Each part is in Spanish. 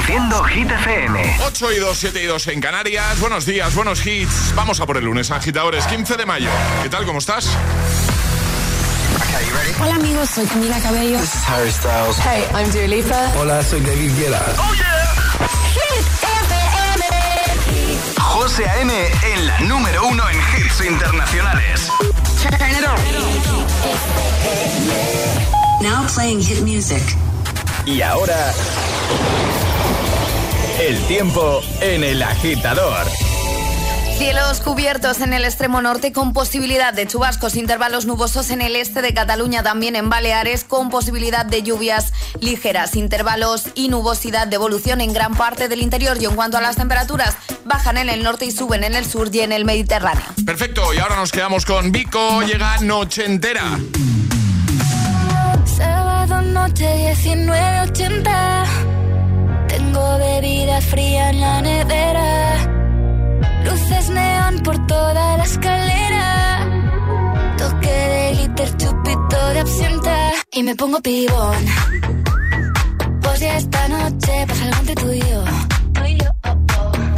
Reproduciendo Hit FM. 8 y 2, 7 y 2 en Canarias. Buenos días, buenos hits. Vamos a por el lunes, agitadores, 15 de mayo. ¿Qué tal? ¿Cómo estás? Hola amigos, soy Camila Cabello. This is Harry Styles. Hey, I'm Dua Lipa. Hola, soy David Guetta. Oh yeah. Hit FM. José A.M. en la número uno en hits internacionales. Turn it on. Now playing hit music. Y ahora el tiempo en el agitador. Cielos cubiertos en el extremo norte con posibilidad de chubascos, intervalos nubosos en el este de Cataluña, también en Baleares, con posibilidad de lluvias ligeras, intervalos y nubosidad de evolución en gran parte del interior. Y en cuanto a las temperaturas, bajan en el norte y suben en el sur y en el Mediterráneo. Perfecto, y ahora nos quedamos con Vico, llega Noche Entera. Sábado noche 19.80 Tengo bebida fría en la nevera Luces neón por toda la escalera. Toque de glitter, chupito de absenta. Y me pongo pibón. Pues ya esta noche pasa algo entre tú y yo.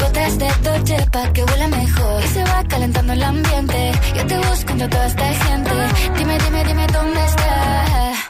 Gotas de Dolce pa' que huela mejor. Y se va calentando el ambiente. Yo te busco entre toda esta gente. Dime, dime, dime dónde está.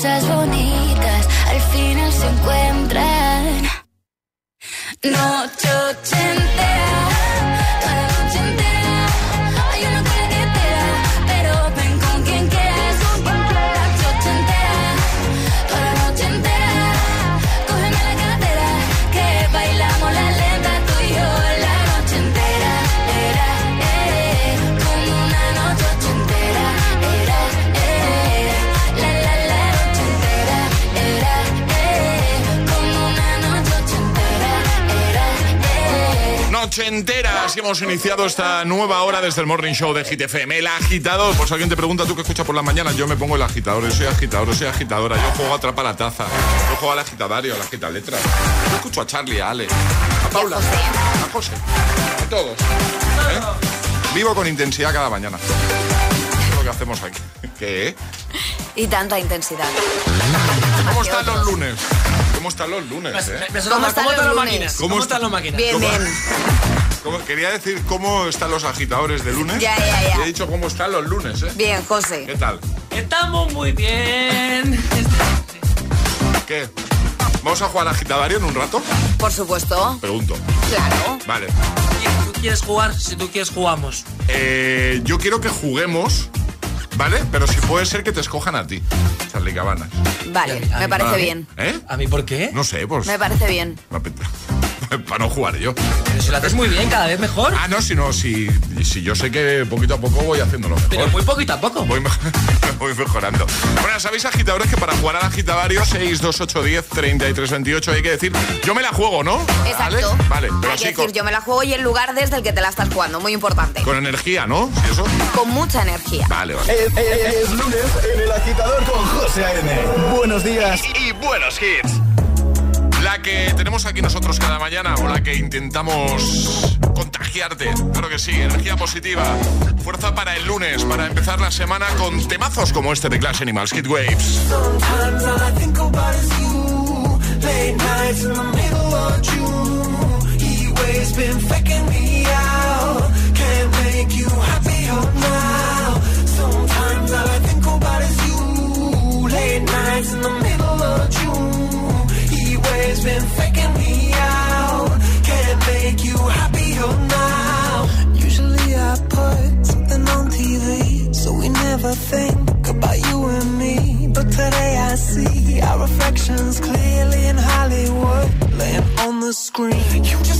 Cosas bonitas al final se encuentran. Noche entera, así hemos iniciado esta nueva hora desde el Morning Show de Hit FM. El agitador, por si alguien te pregunta tú qué escuchas por las mañanas, yo me pongo el agitador, yo soy agitador, yo soy agitadora, yo juego a atrapa la taza, yo juego al agitadario, al agitaletra. Yo escucho a Charlie, a Ale, a Paula, a José, a todos. ¿eh? Vivo con intensidad cada mañana. Eso es lo que hacemos aquí. ¿Qué? Y tanta intensidad. ¿Cómo están los lunes? ¿Cómo están los lunes, eh? ¿Cómo están ¿Cómo los las lunes? máquinas? ¿Cómo ¿Cómo está- están las máquinas? Bien, ¿Cómo? bien. ¿Cómo- Quería decir cómo están los agitadores de lunes. Ya, ya, ya. He dicho cómo están los lunes, ¿eh? Bien, ¿Qué José. tal? Estamos muy bien. ¿Qué? ¿Vamos a jugar agitadario en un rato? Por supuesto. Pregunto. Claro. Vale. ¿Tú quieres jugar? Si tú quieres, jugamos. Eh, yo quiero que juguemos, ¿vale? Pero si puede ser que te escojan a ti, Charlie Cabanas. Vale, me parece bien. ¿Eh? ¿A mí por qué? No sé, pues... Me parece bien. me apetece. para no jugar yo. Pero si lo haces muy bien, cada vez mejor. Ah, no, sino si, si yo sé que poquito a poco voy haciéndolo mejor. Pero muy poquito a poco. Voy, voy mejorando. Bueno, sabéis, agitadores, que para jugar al agitadario 6, 2, 8, 10, 33, 28 hay que decir, yo me la juego, ¿no? Exacto. Vale, vale pero Hay que decir, con, yo me la juego y el lugar desde el que te la estás jugando, muy importante. con energía, ¿no? ¿Sí, eso? Con mucha energía. Vale, vale. Es, es- es lunes en el agitador con José A.M. Buenos días y buenos hits. La que tenemos aquí nosotros cada mañana o la que intentamos contagiarte. Claro que sí, energía positiva. Fuerza para el lunes, para empezar la semana con temazos como este de Clash Animals, Hit Waves. Laying on the screen. You just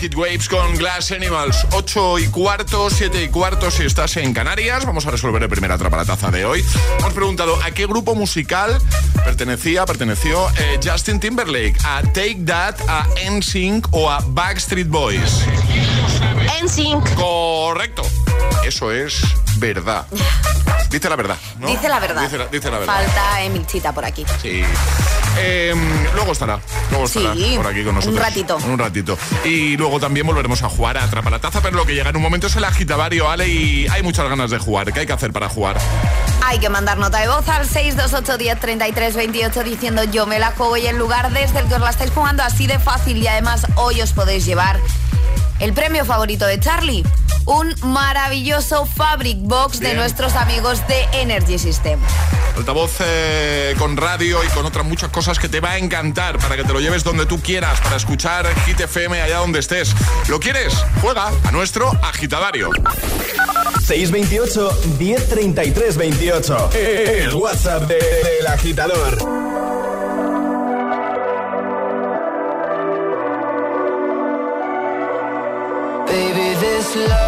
Hit Waves con Glass Animals. 8 y cuarto, 7 y cuarto si estás en Canarias. Vamos a resolver el primer taza de hoy. Hemos preguntado a qué grupo musical pertenecía, perteneció eh, Justin Timberlake. ¿A Take That, a NSYNC o a Backstreet Boys? NSYNC. Correcto. Eso es verdad. Dice la verdad. ¿no? Dice la verdad. Dice la, dice la verdad. Falta Emilchita por aquí. Sí. Eh, luego estará, luego estará Sí, por aquí con nosotros. un ratito. Un ratito. Y luego también volveremos a jugar a Atrapa la Taza, pero lo que llega en un momento es el agitavario, Ale, y hay muchas ganas de jugar. ¿Qué hay que hacer para jugar? Hay que mandar nota de voz al 628 10 33 28 diciendo yo me la juego y el lugar desde el que os la estáis jugando así de fácil y además hoy os podéis llevar el premio favorito de Charlie, un maravilloso Fabric Box de nuestros amigos de Energy System. Altavoz eh, con radio y con otras muchas cosas que te va a encantar para que te lo lleves donde tú quieras, para escuchar Hit FM allá donde estés. ¿Lo quieres? Juega a nuestro agitadario. 628 1033 28. El WhatsApp de- del agitador. Baby, this love,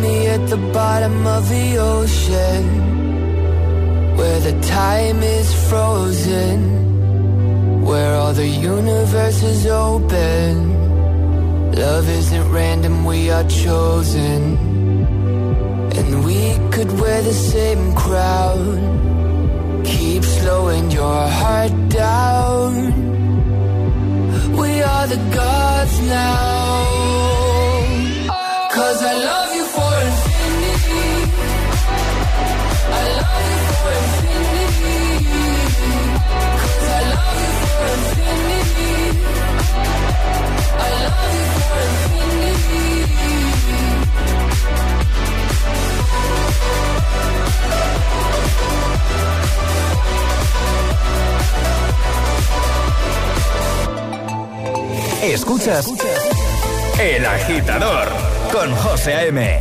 Me at the bottom of the ocean Where the time is frozen where all the universe is open. Love isn't random, we are chosen. And we could wear the same crown. Keep slowing your heart down. We are the gods now. Cause I love Escuchas El Agitador con José A.M.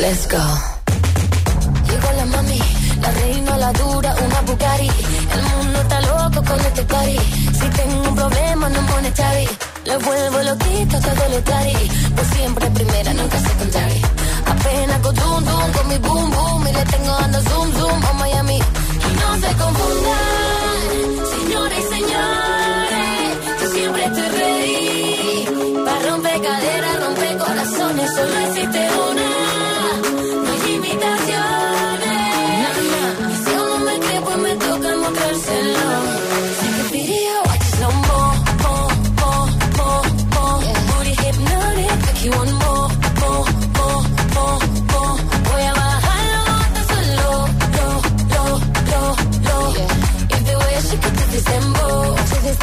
Let's go. Llegó la mami, la reina, la dura, una Bugatti. El mundo está loco con este cari. Si tengo un problema, no pone chavi. Le vuelvo loquito todo lo cari. Pues siempre primera, nunca secondary. Apenas con zoom, zoom, con mi boom, boom. Y le tengo dando zoom, zoom a Miami. Y no se confundan, señores y señores. Siempre estoy ready. Para romper caderas, romper corazones, solo existe una. No hay imitaciones. Y si uno me cree, pues me toca mostrárselo. It you want more, more, more, more, more. Voy a bajarlo hasta solo, lo, lo, lo, lo. If the way she could do this dembow, to this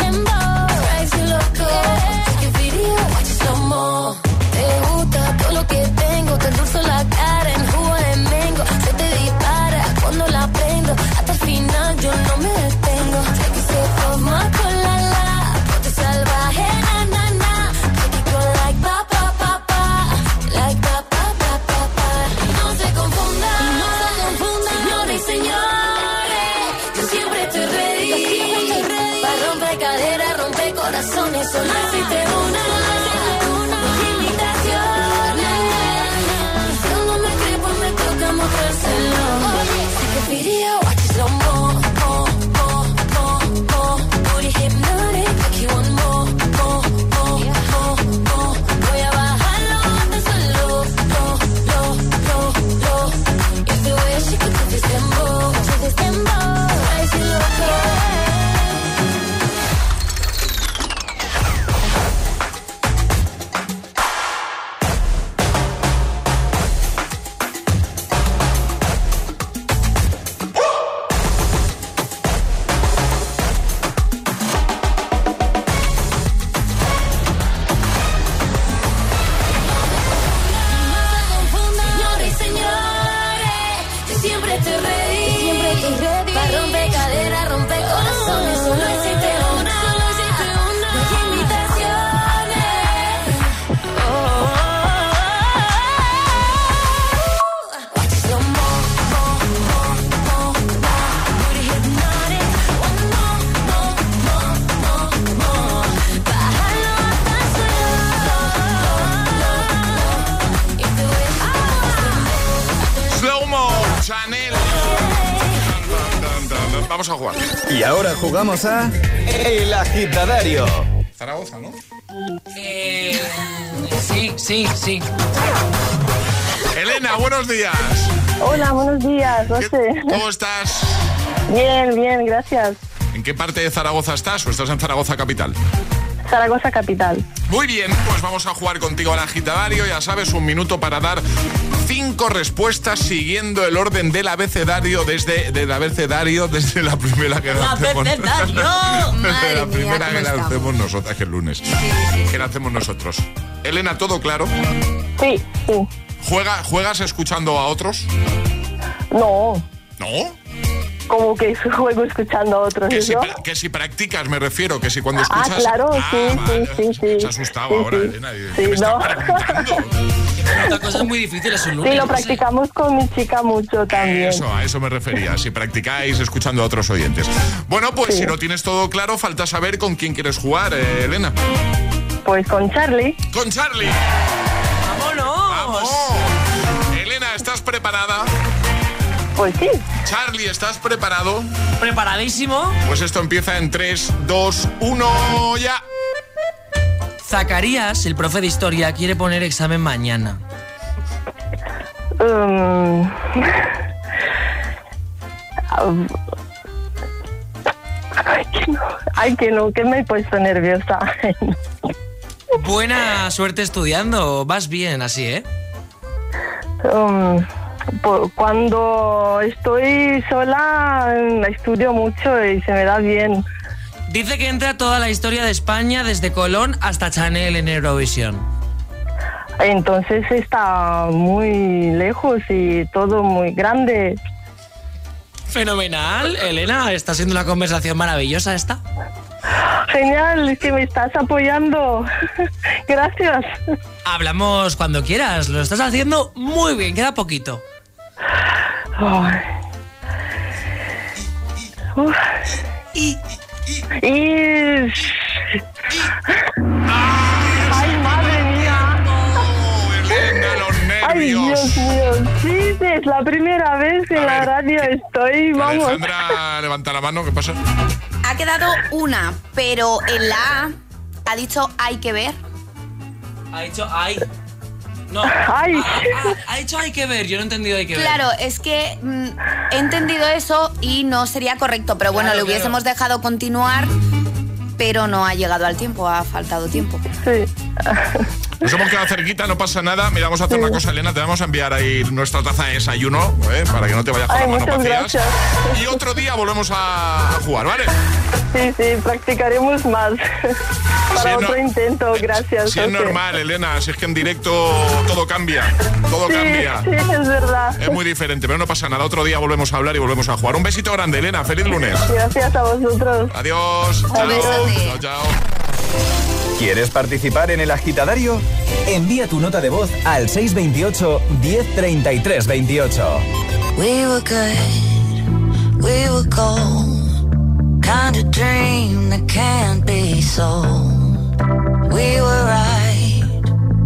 jugamos a El Agitadario. Zaragoza, ¿no? Eh, sí, sí, sí. Elena, buenos días. Hola, buenos días, ¿Qué- José. ¿Cómo estás? Bien, bien, gracias. ¿En qué parte de Zaragoza estás o estás en Zaragoza capital? Zaragoza capital. Muy bien, pues vamos a jugar contigo al agitadario. Ya sabes, un minuto para dar cinco respuestas siguiendo el orden del abecedario desde del abecedario desde la primera que lancemos. abecedario. desde Madre la primera ¿cómo que lancemos nosotros, que es lunes. Que lancemos nosotros. Elena, ¿todo claro? Sí, sí. ¿Juega, ¿Juegas escuchando a otros? No, ¿No? como que juego escuchando a otros. Que si, que si practicas, me refiero, que si cuando Ah, escuchas... claro, Ah, sí, sí, vale. sí, sí. Se ha asustado Sí, ahora, sí. Elena. y- Sí, ¿qué me no. Esta cosa es muy difícil, es un lunes. Sí, lo no practicamos con mi chica mucho también. Eso, a eso me refería, si practicáis escuchando a otros oyentes. Bueno, pues Sí. si lo tienes todo claro, falta saber con quién quieres jugar, eh, Elena. Pues con Charlie. Con Charlie. ¡Vámonos! ¡Vamos! Elena, ¿estás preparada? Pues sí. Charlie, ¿estás preparado? ¿Preparadísimo? Pues esto empieza en 3, 2, 1, ya. Zacarías, el profe de historia, quiere poner examen mañana. Um, Ay, que no, ay, que no, que me he puesto nerviosa. Buena suerte estudiando, vas bien así, ¿eh? Um, cuando estoy sola mm, estudio mucho y se me da bien. Dice que entra toda la historia de España desde Colón hasta Chanel en Eurovisión. Entonces está muy lejos y todo muy grande. Fenomenal, Elena, está siendo una conversación maravillosa esta. Genial, es que me estás apoyando. Gracias. Hablamos cuando quieras, lo estás haciendo muy bien, queda poquito. Uf. Y Y... Ay, madre mía. Elena, los Ay. Dios mío. Sí, es la primera vez que en la radio estoy, vamos. Alejandra, levanta la mano, ¿qué pasa? Ha quedado una, pero en la A ha dicho hay que ver. ha dicho ay. No, Ay. ha, ha- ha dicho hay que ver, yo no he entendido hay que ver. Claro, es que mm, he entendido eso y no sería correcto, pero bueno, Claro, le hubiésemos dejado continuar, pero no ha llegado al tiempo, ha faltado tiempo. Sí. Nos hemos quedado cerquita, no pasa nada. Mira, vamos a hacer una cosa, Elena. Te vamos a enviar ahí nuestra taza de desayuno, ¿eh? para que no te vayas con Ay, las manos muchas vacías. gracias. Y otro día volvemos a, jugar, ¿vale? Sí, sí, practicaremos más. Para Si es no- otro intento, gracias. Si es normal, Elena, si es que en directo todo cambia, todo Sí, cambia. sí, es verdad. Es muy diferente, pero no pasa nada. Otro día volvemos a hablar y volvemos a jugar. Un besito grande, Elena. Feliz lunes. Gracias a vosotros. Adiós. Chao. Adiós. Chao, chao. ¿Quieres participar en el agitadario? Envía tu nota de voz al 628 1033 28. We were good, we were gold. Kind of dream that can't be sold. We were right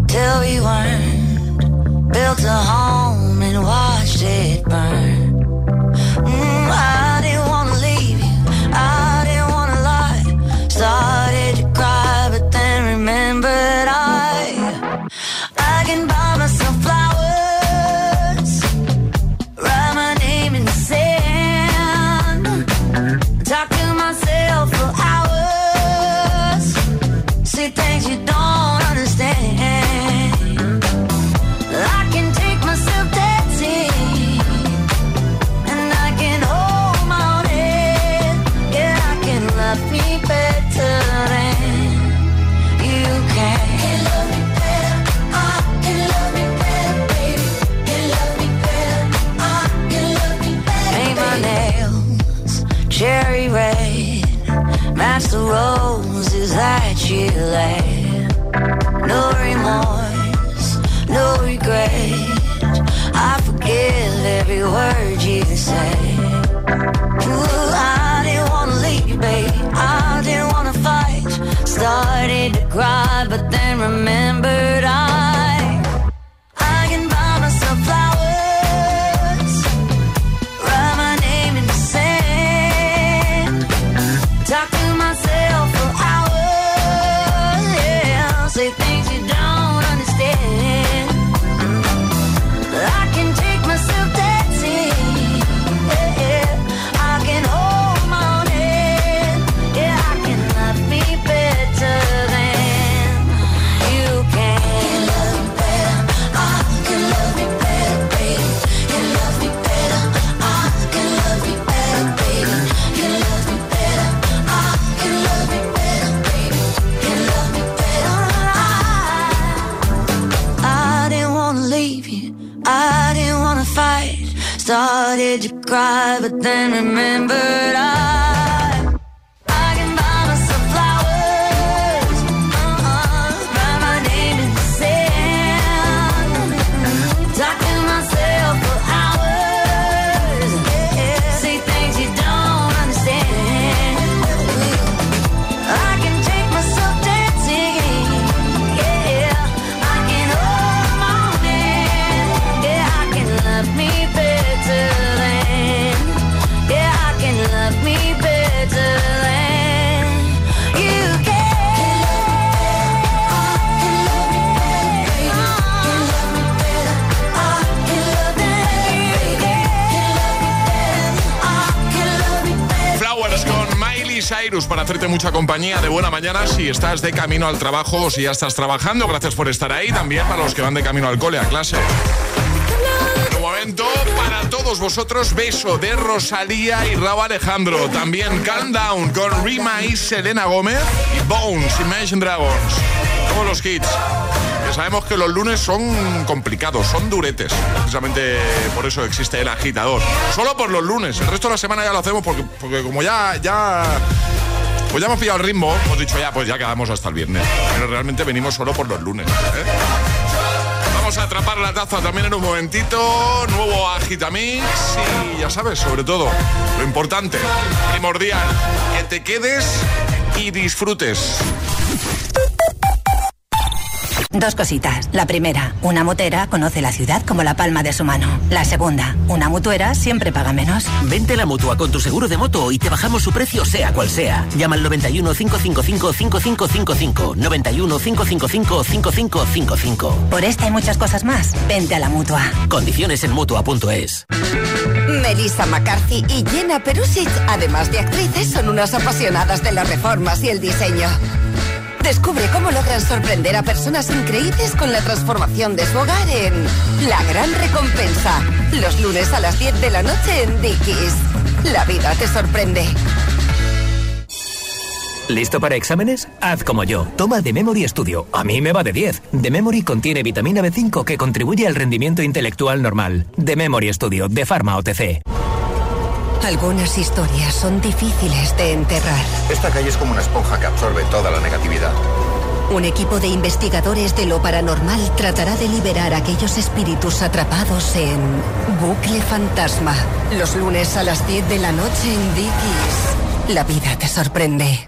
till we weren't. Built a home and watched it burn. Mm, I No remorse, no regret. I forgive every word you say. Ooh, I didn't wanna leave, babe. I didn't wanna fight. Started to cry, but then remembered. I Started to cry, but then remembered I. para hacerte mucha compañía de buena mañana si estás de camino al trabajo o si ya estás trabajando. Gracias por estar ahí. También para los que van de camino al cole, a clase. Un momento para todos vosotros. Beso de Rosalía y Raúl Alejandro. También Calm Down con Rima y Selena Gómez. Y Bones, Imagine Dragons. Todos los hits. Sabemos que los lunes son complicados, son duretes. Precisamente por eso existe el agitador. Solo por los lunes. El resto de la semana ya lo hacemos porque, porque como ya, ya pues ya hemos pillado el ritmo, hemos dicho ya, pues ya quedamos hasta el viernes. Pero realmente venimos solo por los lunes. ¿eh? Vamos a atrapar la taza también en un momentito. Nuevo Agitamix. Y ya sabes, sobre todo, lo importante, primordial, que te quedes y disfrutes. Dos cositas. La primera, una motera conoce la ciudad como la palma de su mano. La segunda, una mutuera siempre paga menos. Vente a la mutua con tu seguro de moto y te bajamos su precio sea cual sea. Llama al 91 555 5555. 91 555 5555. Por esta y muchas cosas más, vente a la mutua. Condiciones en mutua.es. Melissa McCarthy y Jenna Perusic, además de actrices, son unas apasionadas de las reformas y el diseño. Descubre cómo logran sorprender a personas increíbles con la transformación de su hogar en La Gran Recompensa. Los lunes a las 10 de la noche en Dickies. La vida te sorprende. ¿Listo para exámenes? Haz como yo. Toma The Memory Studio. A mí me va de 10. The Memory contiene vitamina B5 que contribuye al rendimiento intelectual normal. The Memory Studio de Pharma OTC. Algunas historias son difíciles de enterrar. Esta calle es como una esponja que absorbe toda la negatividad. Un equipo de investigadores de lo paranormal tratará de liberar a aquellos espíritus atrapados en Bucle Fantasma. Los lunes a las 10 de la noche en Dickies. La vida te sorprende.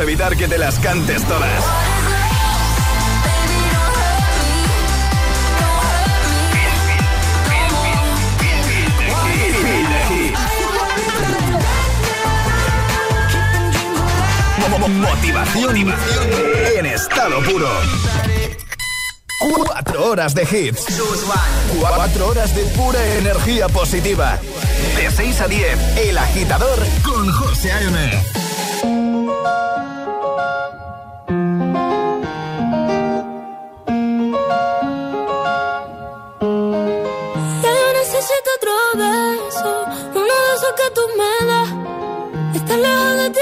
Evitar que te las cantes todas. Mo- mo- Motivación en estado puro. Cuatro horas de hits. Cuatro horas de pura energía positiva. De 6 a 10, El Agitador con José A.M. Estar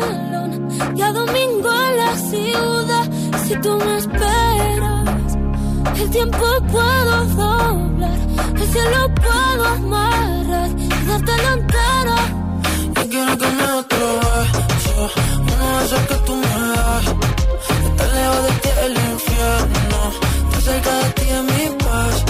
Tabaco y melón. Y a domingo en la ciudad. Si tú me esperas, el tiempo puedo doblar. El cielo puedo amarrar y dártelo entero. Yo quiero que me otro beso, uno de esos que tú me das. Estar lejos de ti el infierno, estar cerca de ti es mi paz.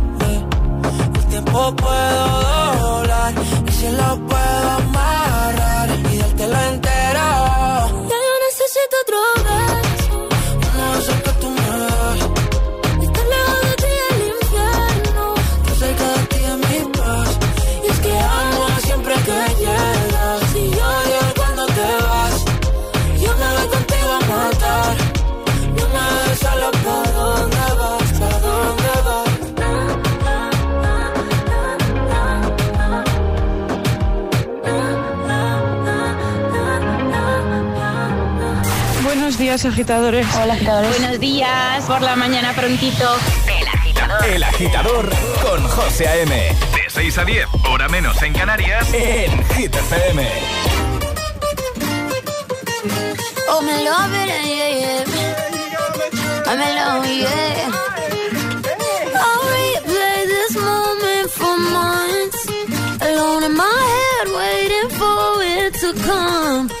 tiempo puedo doblar y si lo puedo amarrar días, agitadores. Hola, agitadores. Buenos días, por la mañana prontito. El agitador. El agitador con José A.M. De 6 a 10, hora menos en Canarias. En Hit FM. Oh, me love it, yeah, yeah. I'm in love, yeah. I'll replay this moment for months. Alone in my head, waiting for it to come.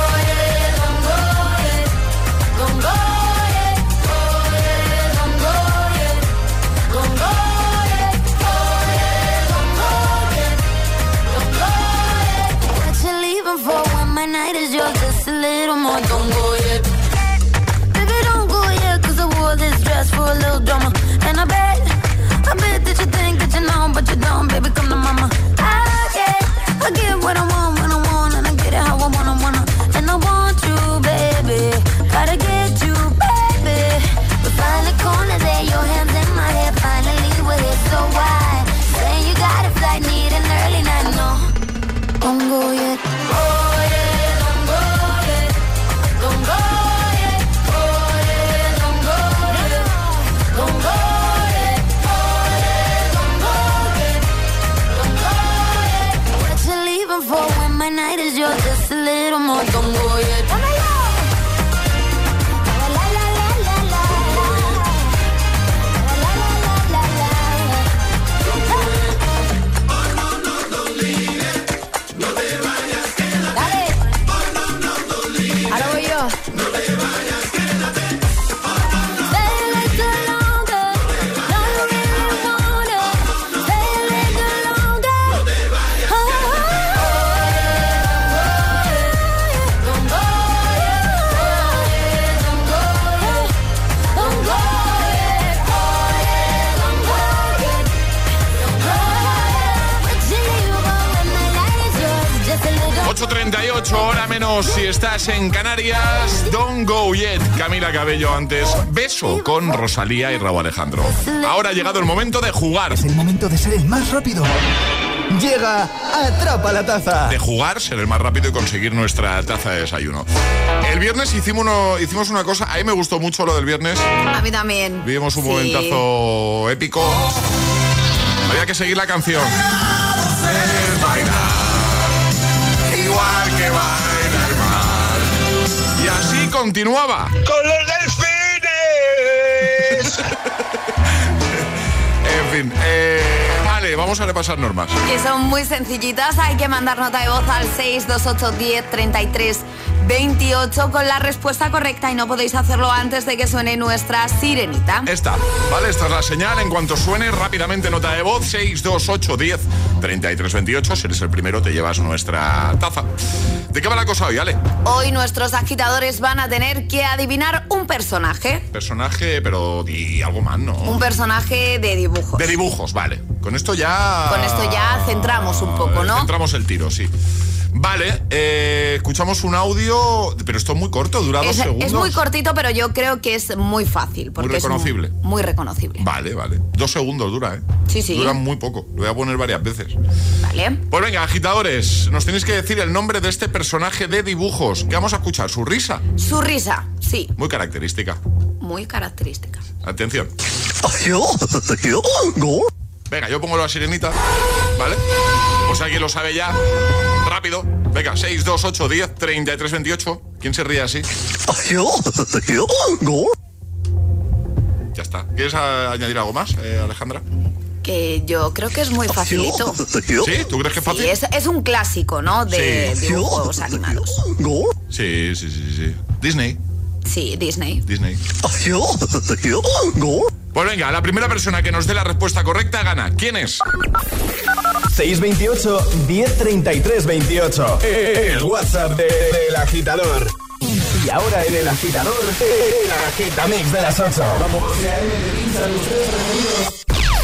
for when my night is yours? Just a little more. Don't go yet. Estás en Canarias. Don't go yet. Camila Cabello antes. Beso con Rosalía y Raúl Alejandro. Ahora ha llegado el momento de jugar. Es el momento de ser el más rápido. Llega Atrapa la Taza. De jugar, ser el más rápido y conseguir nuestra taza de desayuno. El viernes hicimos, uno- hicimos una cosa, a mí me gustó mucho lo del viernes. A mí también. Vivimos un Sí. momentazo épico. Había que seguir la canción. Bailar, igual que baila continuaba. ¡Con los delfines! En fin, eh, vale, vamos a repasar normas. Que son muy sencillitas. Hay que mandar nota de voz al 628 10 33 28 con la respuesta correcta y no podéis hacerlo antes de que suene nuestra sirenita. Esta, ¿vale? Esta es la señal. En cuanto suene, rápidamente nota de voz 628 10 33 28. Si eres el primero, te llevas nuestra taza. ¿De qué va la cosa hoy, Ale? Hoy nuestros agitadores van a tener que adivinar un personaje. Personaje, pero di algo más, ¿no? Un personaje de dibujos. De dibujos, vale. Con esto ya. Con esto ya centramos un poco, ¿no? Centramos el tiro, sí. Vale, eh, escuchamos un audio, pero esto es muy corto, dura dos Es, segundos. es muy cortito, pero yo creo que es muy fácil. Porque es reconocible. muy reconocible. Vale, vale. Dos segundos dura, ¿eh? Sí, sí. Dura muy poco. Lo voy a poner varias veces. Vale. Pues venga, agitadores, nos tenéis que decir el nombre de este personaje de dibujos. ¿Qué vamos a escuchar? Su risa. Su risa, sí, Muy característica. muy característica. Atención. Venga, yo pongo la sirenita. ¿Vale? Pues alguien lo sabe ya. Rápido. Venga, 6, 2, 8, 10, 33, 28. ¿Quién se ríe así? Ya está. ¿Quieres añadir algo más, eh, Alejandra? Que yo creo que es muy facilito. ¿Sí? ¿Tú crees que es fácil? Sí, es, es un clásico, ¿no? De Sí. dibujos animados. Sí, sí, sí, sí. Disney. Sí, Disney. Disney. Pues venga, la primera persona que nos dé la respuesta correcta gana. ¿Quién es? 628 1033 28. El WhatsApp de- del agitador. Y ahora en el agitador, el agitamix de las 8. Vamos.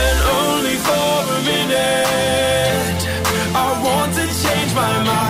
then only for a minute. I want to change my mind,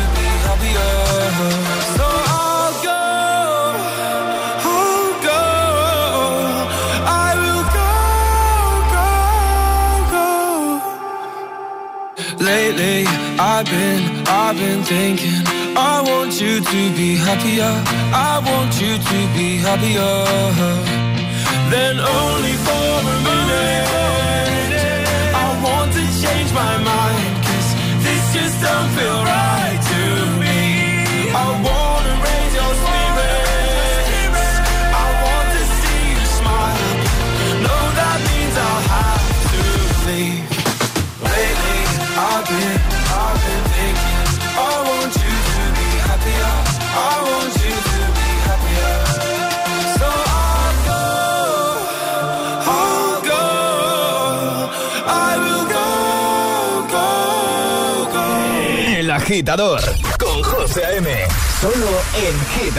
I've been, I've been thinking. I want you to be happier. I want you to be happier. Then only for a minute. Con José A.M. Solo en Hit.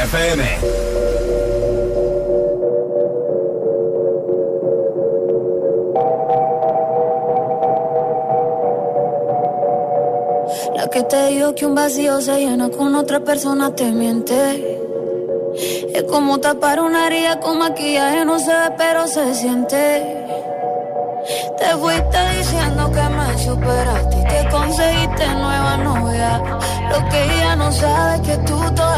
La que te dijo que un vacío se llena con otra persona te miente. Es como tapar una herida con maquillaje, no se ve, pero se siente. Te fuiste diciendo que me superaste y que conseguiste nueva novia. Lo que ella no sabe que tú todavía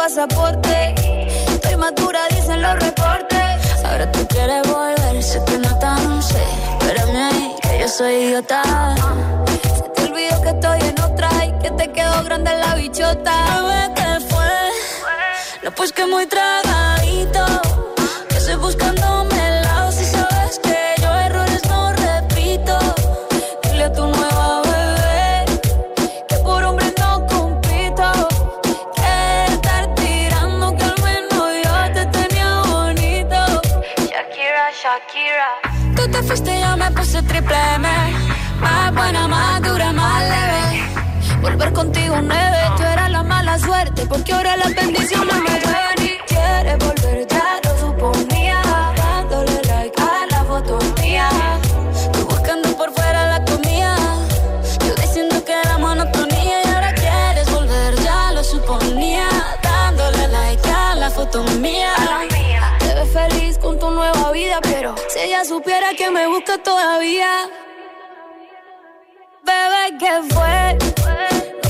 pasaporte. Estoy madura, dicen los reportes. Ahora tú quieres volver, sé que no tan sé. Espérame ahí, que yo soy idiota. Se te olvidó que estoy en otra y que te quedó grande la bichota. Bebé, ¿qué fue? No, pues que muy tragadito. Que estoy buscándome Volver contigo nueve, tú eras la mala suerte, porque ahora las bendiciones me llueven y quieres volver, ya lo suponía. Dándole like a la foto mía, tú buscando por fuera la comida. Yo diciendo que era monotonía y ahora quieres volver, ya lo suponía. Dándole like a la foto mía. Te ves feliz con tu nueva vida, pero si ella supiera que me busca todavía. Bebé, ¿qué fue?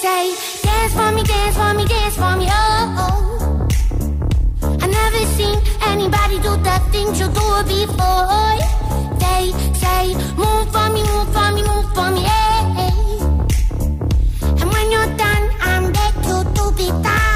say, dance for me, dance for me, dance for me, oh. oh. I never seen anybody do the things you do before. They say, move for me, move for me, move for me, hey. And when you're done, I'm there to, to be done.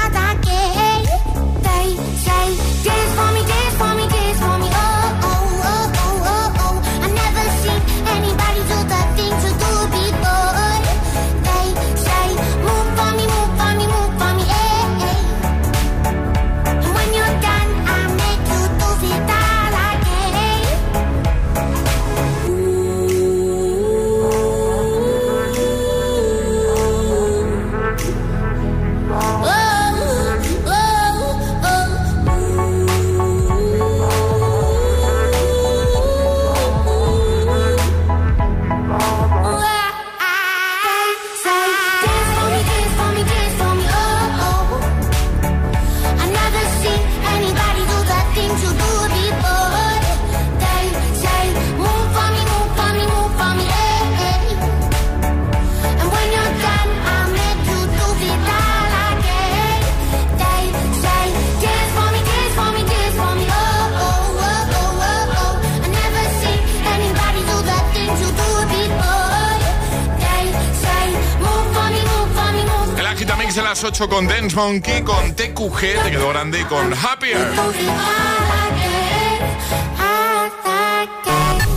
Las 8 con Dance Monkey, con TQG, te quedó grande, y con Happier.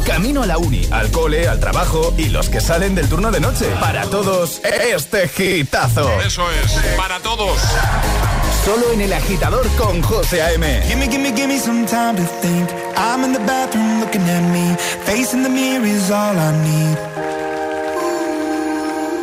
Camino a la uni, al cole, al trabajo y los que salen del turno de noche. Para todos, este hitazo. Eso es, para todos. Solo en el agitador con José A.M. Gimme, gimme, gimme some time to think. I'm in the bathroom looking at me. Facing the mirror is all I need.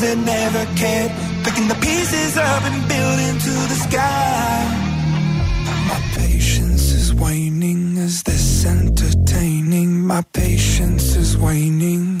Leaving that never cared, picking the pieces up and building to the sky. My patience is waning. Is this entertaining? My patience is waning.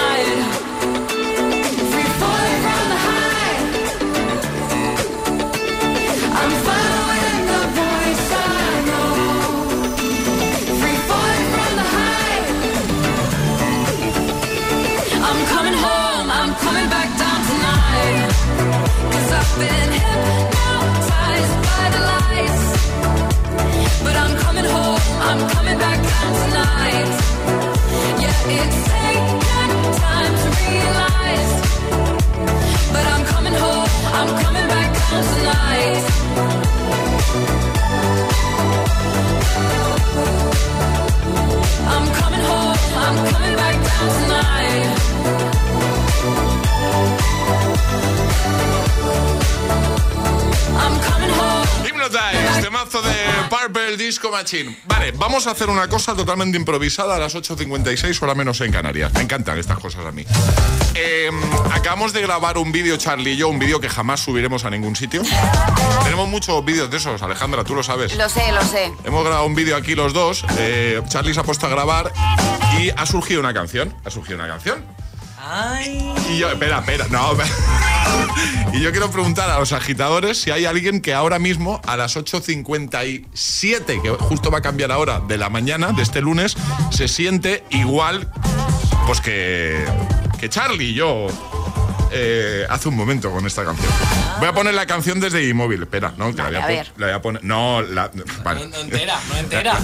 Yeah, it's taken time to realize. Vale, vamos a hacer una cosa totalmente improvisada a las 8.56, hora menos en Canarias. Me encantan estas cosas a mí. Eh, acabamos de grabar un vídeo, Charlie y yo, un vídeo que jamás subiremos a ningún sitio. Tenemos muchos vídeos de esos, Alejandra, tú lo sabes. Lo sé, lo sé. Hemos grabado un vídeo aquí los dos. eh, Charlie se ha puesto a grabar y ha surgido una canción. Ha surgido una canción. Y yo, espera, espera, no. Y yo quiero preguntar a los agitadores si hay alguien que ahora mismo, a las 8.57, que justo va a cambiar ahora de la mañana, de este lunes, se siente igual pues que, que Charlie y yo eh, hace un momento con esta canción. Voy a poner la canción desde mi móvil. Espera, no, que la voy a, a ver. la voy a poner. No, la. Vale. No entera, no entera.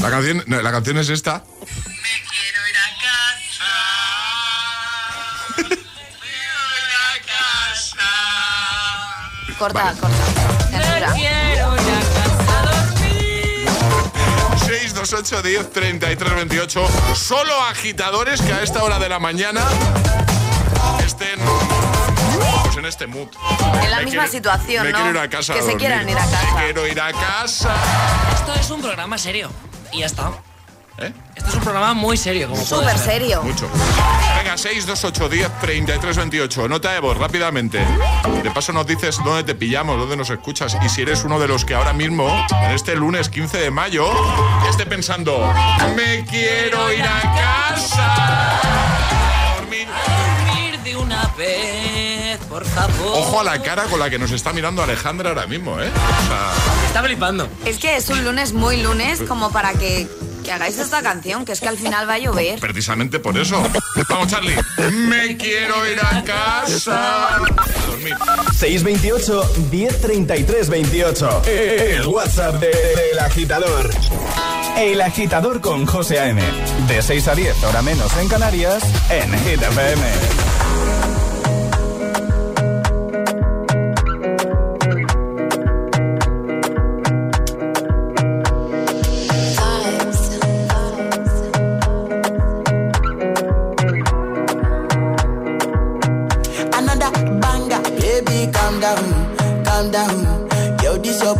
La canción, no, la canción es esta. Corta, corta. Censura. 628 10 33 28. Solo agitadores que a esta hora de la mañana estén pues, en este mood. En la Me misma quiero- situación, me ¿no? quiero ir a casa. Que a se quieran ir a casa. Me quiero ir a casa. Esto es un programa serio. Y ya está. ¿Eh? Esto es un programa muy serio, como Súper ser. serio. Mucho. Venga, 628 10 33 28. Nota de voz, rápidamente. De paso nos dices dónde te pillamos, dónde nos escuchas. Y si eres uno de los que ahora mismo, en este lunes 15 de mayo, esté pensando, me quiero ir a casa. Dormir. Dormir de una vez, por favor. Ojo a la cara con la que nos está mirando Alejandra ahora mismo, ¿eh? O sea, Está flipando. Es que es un lunes muy lunes como para que, que hagáis esta canción, que es que al final va a llover. precisamente por eso. Vamos, Charlie. Me quiero ir a casa. A dormir. 628 1033 28. El WhatsApp de- del agitador. El agitador con José A.M. De 6 a 10, hora menos en Canarias, en Hit FM.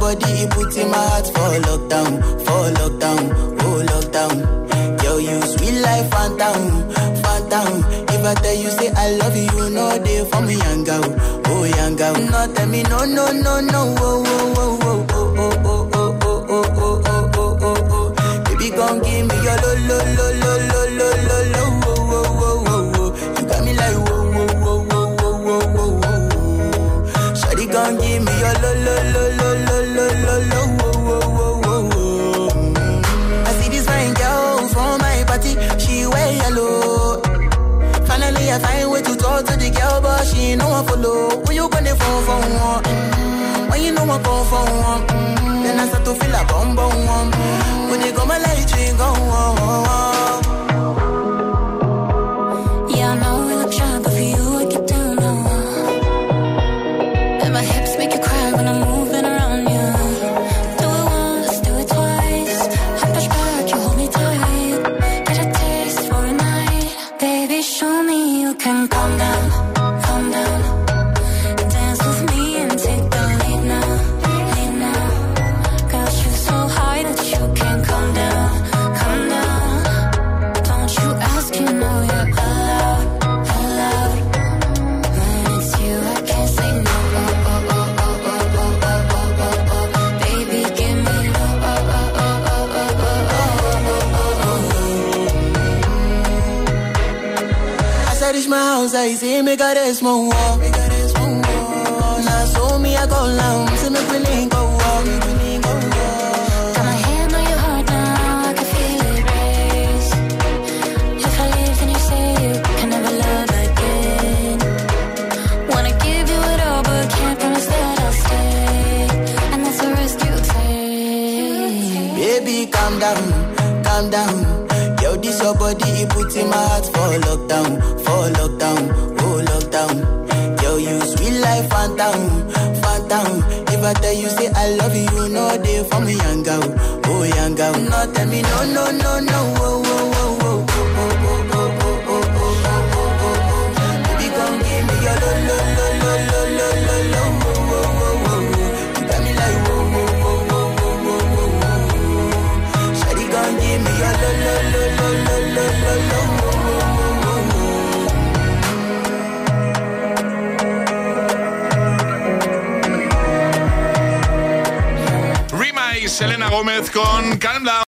body, he put in my heart for lockdown, for lockdown, oh lockdown. Yo, you sweet life, phantom, phantom. If I tell you say I love you, you know for me, young girl, oh young girl. No, tell me no, no, no, no, oh, oh, oh, oh, oh, oh, oh, oh, oh, oh, oh, oh, oh, oh, oh. Baby, gon' give me your lo, lo, lo, lo, lo, lo, lo, lo, oh. You got me like whoa, gon' give me your lo, lo, lo. you know I follow, when you gonna phone for one? Mm-hmm. When you know I come for one? Mm-hmm. Then I start to feel a bum bum. When you go my light, you go. Oh, oh, oh.